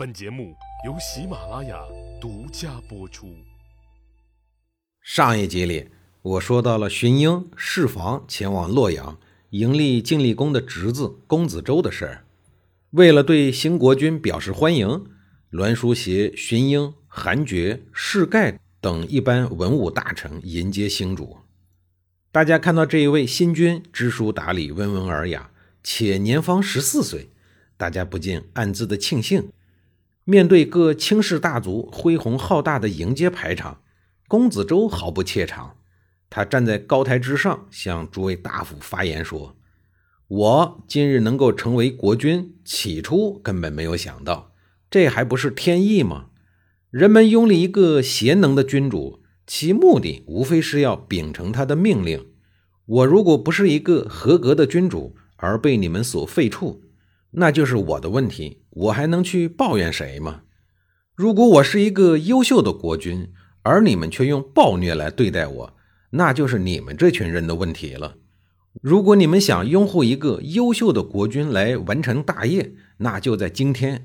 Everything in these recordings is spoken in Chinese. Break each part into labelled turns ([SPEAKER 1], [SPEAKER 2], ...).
[SPEAKER 1] 本节目由喜马拉雅独家播出。
[SPEAKER 2] 上一集里，我说到了荀英释房前往洛阳迎立晋厉公的侄子公子周的事儿。为了对新国君表示欢迎，栾书携荀英、韩厥、士盖等一般文武大臣迎接新主。大家看到这一位新君知书达理、温文尔雅，且年方十四岁，大家不禁暗自的庆幸。面对各卿士大族恢宏浩大的迎接排场，公子周毫不怯场。他站在高台之上，向诸位大夫发言说：“我今日能够成为国君，起初根本没有想到，这还不是天意吗？人们拥立一个贤能的君主，其目的无非是要秉承他的命令。我如果不是一个合格的君主，而被你们所废黜。”那就是我的问题，我还能去抱怨谁吗？如果我是一个优秀的国君，而你们却用暴虐来对待我，那就是你们这群人的问题了。如果你们想拥护一个优秀的国君来完成大业，那就在今天；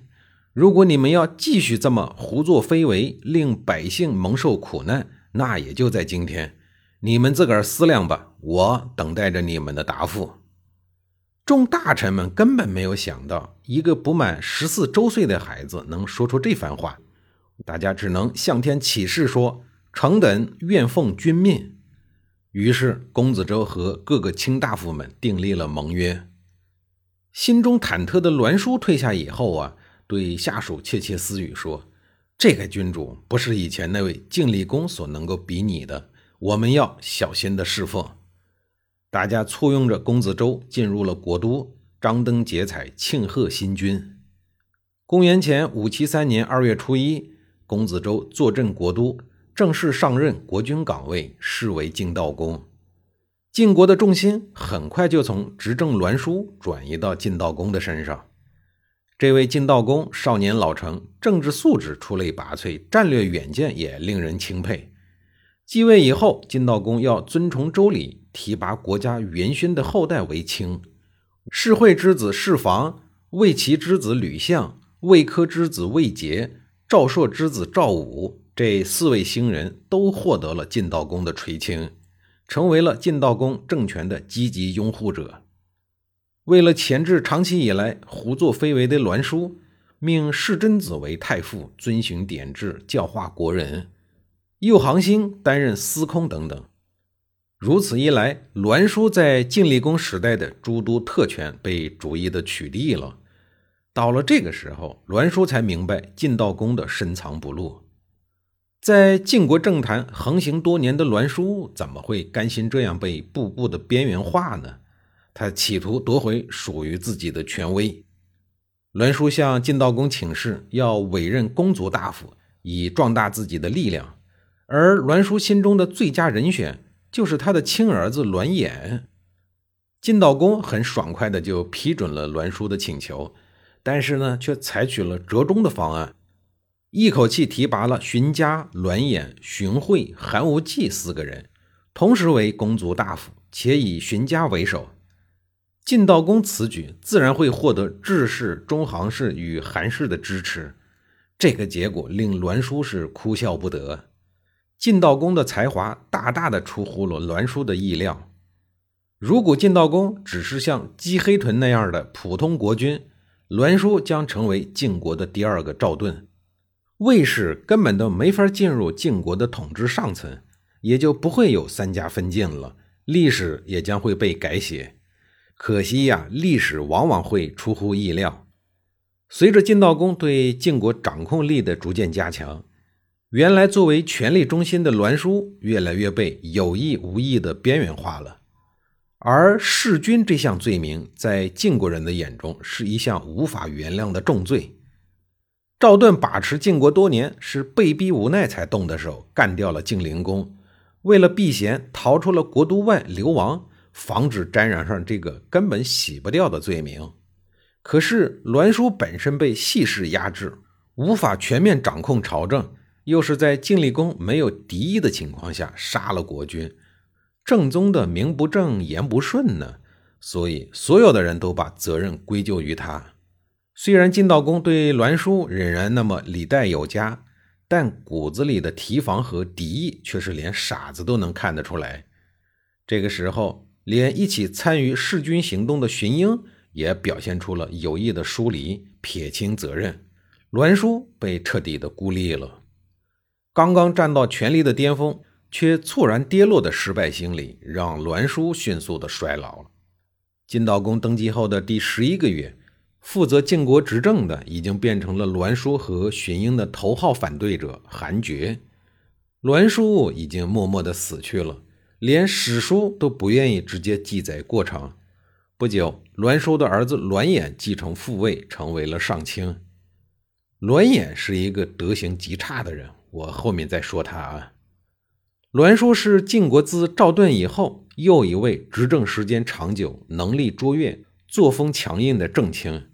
[SPEAKER 2] 如果你们要继续这么胡作非为，令百姓蒙受苦难，那也就在今天。你们自个儿思量吧，我等待着你们的答复。众大臣们根本没有想到，一个不满十四周岁的孩子能说出这番话，大家只能向天起誓说：“臣等愿奉君命。”于是，公子周和各个卿大夫们订立了盟约。心中忐忑的栾书退下以后啊，对下属窃窃私语说：“这个君主不是以前那位晋厉公所能够比拟的，我们要小心的侍奉。”大家簇拥着公子周进入了国都，张灯结彩庆贺新君。公元前五七三年二月初一，公子周坐镇国都，正式上任国君岗位，视为晋悼公。晋国的重心很快就从执政栾书转移到晋悼公的身上。这位晋悼公少年老成，政治素质出类拔萃，战略远见也令人钦佩。继位以后，晋悼公要遵从周礼。提拔国家元勋的后代为卿，世惠之子世房，魏齐之子吕相，魏科之子魏杰，赵朔之子赵武，这四位新人都获得了晋悼公的垂青，成为了晋悼公政权的积极拥护者。为了钳制长期以来胡作非为的栾书，命世贞子为太傅，遵循典制，教化国人；右行星担任司空等等。如此一来，栾书在晋厉公时代的诸多特权被逐一的取缔了。到了这个时候，栾书才明白晋悼公的深藏不露。在晋国政坛横行多年的栾书，怎么会甘心这样被步步的边缘化呢？他企图夺回属于自己的权威。栾书向晋悼公请示，要委任公族大夫，以壮大自己的力量。而栾书心中的最佳人选。就是他的亲儿子栾衍，晋悼公很爽快的就批准了栾书的请求，但是呢，却采取了折中的方案，一口气提拔了荀家、栾衍、荀惠、韩无忌四个人，同时为公族大夫，且以荀家为首。晋悼公此举自然会获得智氏、中行氏与韩氏的支持，这个结果令栾书是哭笑不得。晋悼公的才华大大的出乎了栾书的意料。如果晋悼公只是像姬黑豚那样的普通国君，栾书将成为晋国的第二个赵盾，魏氏根本都没法进入晋国的统治上层，也就不会有三家分晋了，历史也将会被改写。可惜呀，历史往往会出乎意料。随着晋悼公对晋国掌控力的逐渐加强。原来作为权力中心的栾书，越来越被有意无意的边缘化了。而弑君这项罪名，在晋国人的眼中是一项无法原谅的重罪。赵盾把持晋国多年，是被逼无奈才动的手，干掉了晋灵公。为了避嫌，逃出了国都外流亡，防止沾染上这个根本洗不掉的罪名。可是栾书本身被细氏压制，无法全面掌控朝政。又是在晋厉公没有敌意的情况下杀了国君，正宗的名不正言不顺呢。所以所有的人都把责任归咎于他。虽然晋悼公对栾书仍然那么礼待有加，但骨子里的提防和敌意却是连傻子都能看得出来。这个时候，连一起参与弑君行动的荀英也表现出了有意的疏离、撇清责任，栾书被彻底的孤立了。刚刚站到权力的巅峰，却猝然跌落的失败心理，让栾书迅速的衰老了。晋悼公登基后的第十一个月，负责晋国执政的已经变成了栾书和荀英的头号反对者韩厥。栾书已经默默的死去了。连史书都不愿意直接记载过程。不久，栾书的儿子栾衍继承父位，成为了上卿。栾衍是一个德行极差的人，我后面再说他啊。栾书是晋国自赵盾以后又一位执政时间长久、能力卓越、作风强硬的正卿。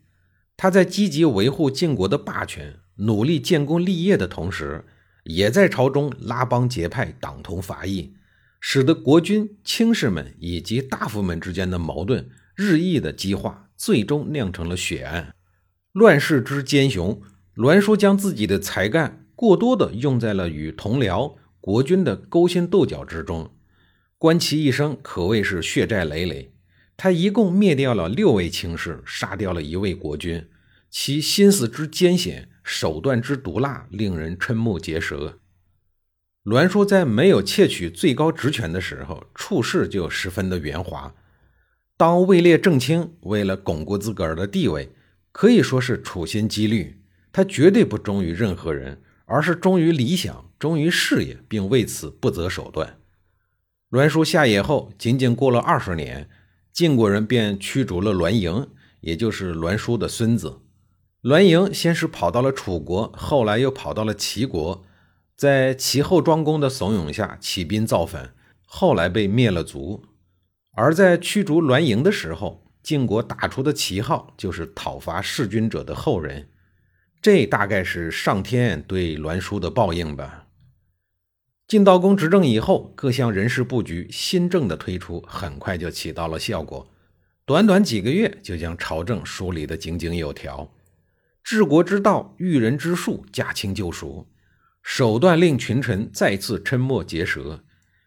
[SPEAKER 2] 他在积极维护晋国的霸权、努力建功立业的同时，也在朝中拉帮结派、党同伐异。使得国君、卿士们以及大夫们之间的矛盾日益的激化，最终酿成了血案。乱世之奸雄，栾书将自己的才干过多的用在了与同僚、国君的勾心斗角之中，观其一生可谓是血债累累。他一共灭掉了六位卿士，杀掉了一位国君，其心思之艰险，手段之毒辣，令人瞠目结舌。栾书在没有窃取最高职权的时候，处事就十分的圆滑。当位列正卿，为了巩固自个儿的地位，可以说是处心积虑。他绝对不忠于任何人，而是忠于理想、忠于事业，并为此不择手段。栾书下野后，仅仅过了二十年，晋国人便驱逐了栾盈，也就是栾书的孙子。栾盈先是跑到了楚国，后来又跑到了齐国。在齐后庄公的怂恿下起兵造反，后来被灭了族。而在驱逐栾盈的时候，晋国打出的旗号就是讨伐弑君者的后人。这大概是上天对栾书的报应吧。晋悼公执政以后，各项人事布局、新政的推出，很快就起到了效果。短短几个月，就将朝政梳理得井井有条，治国之道、育人之术驾轻就熟。手段令群臣再次瞠目结舌，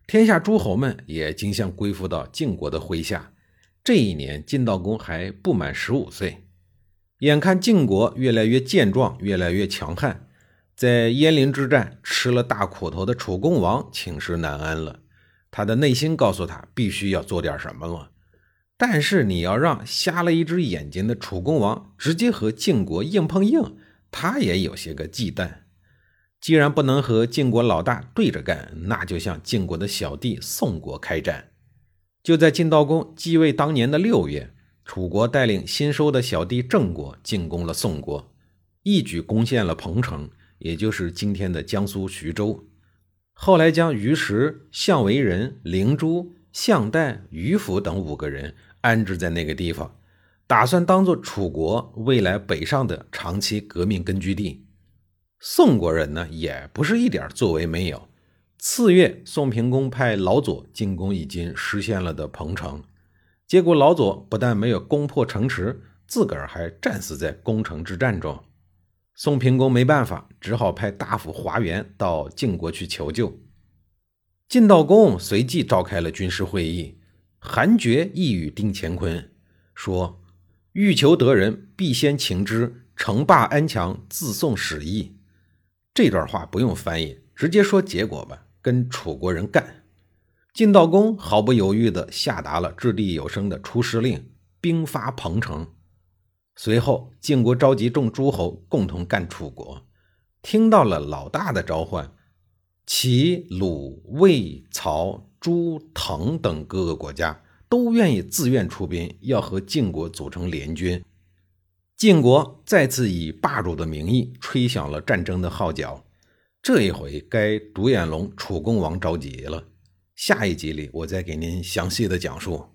[SPEAKER 2] 天下诸侯们也竞相归附到晋国的麾下。这一年，晋悼公还不满十五岁，眼看晋国越来越健壮，越来越强悍，在鄢陵之战吃了大苦头的楚共王寝食难安了。他的内心告诉他，必须要做点什么了。但是，你要让瞎了一只眼睛的楚共王直接和晋国硬碰硬，他也有些个忌惮。既然不能和晋国老大对着干，那就向晋国的小弟宋国开战。就在晋悼公继位当年的六月，楚国带领新收的小弟郑国进攻了宋国，一举攻陷了彭城，也就是今天的江苏徐州。后来将于石、项维人、灵珠、项旦、于府等五个人安置在那个地方，打算当做楚国未来北上的长期革命根据地。宋国人呢，也不是一点作为没有。次月，宋平公派老左进攻已经实现了的彭城，结果老左不但没有攻破城池，自个儿还战死在攻城之战中。宋平公没办法，只好派大夫华元到晋国去求救。晋悼公随即召开了军事会议，韩厥一语定乾坤，说：“欲求得人，必先擒之，城霸安强，自宋始义。”这段话不用翻译，直接说结果吧。跟楚国人干！晋悼公毫不犹豫地下达了掷地有声的出师令，兵发彭城。随后，晋国召集众诸侯共同干楚国。听到了老大的召唤，齐、鲁、魏、曹、朱、滕等各个国家都愿意自愿出兵，要和晋国组成联军。晋国再次以霸主的名义吹响了战争的号角，这一回该独眼龙楚共王着急了。下一集里，我再给您详细的讲述。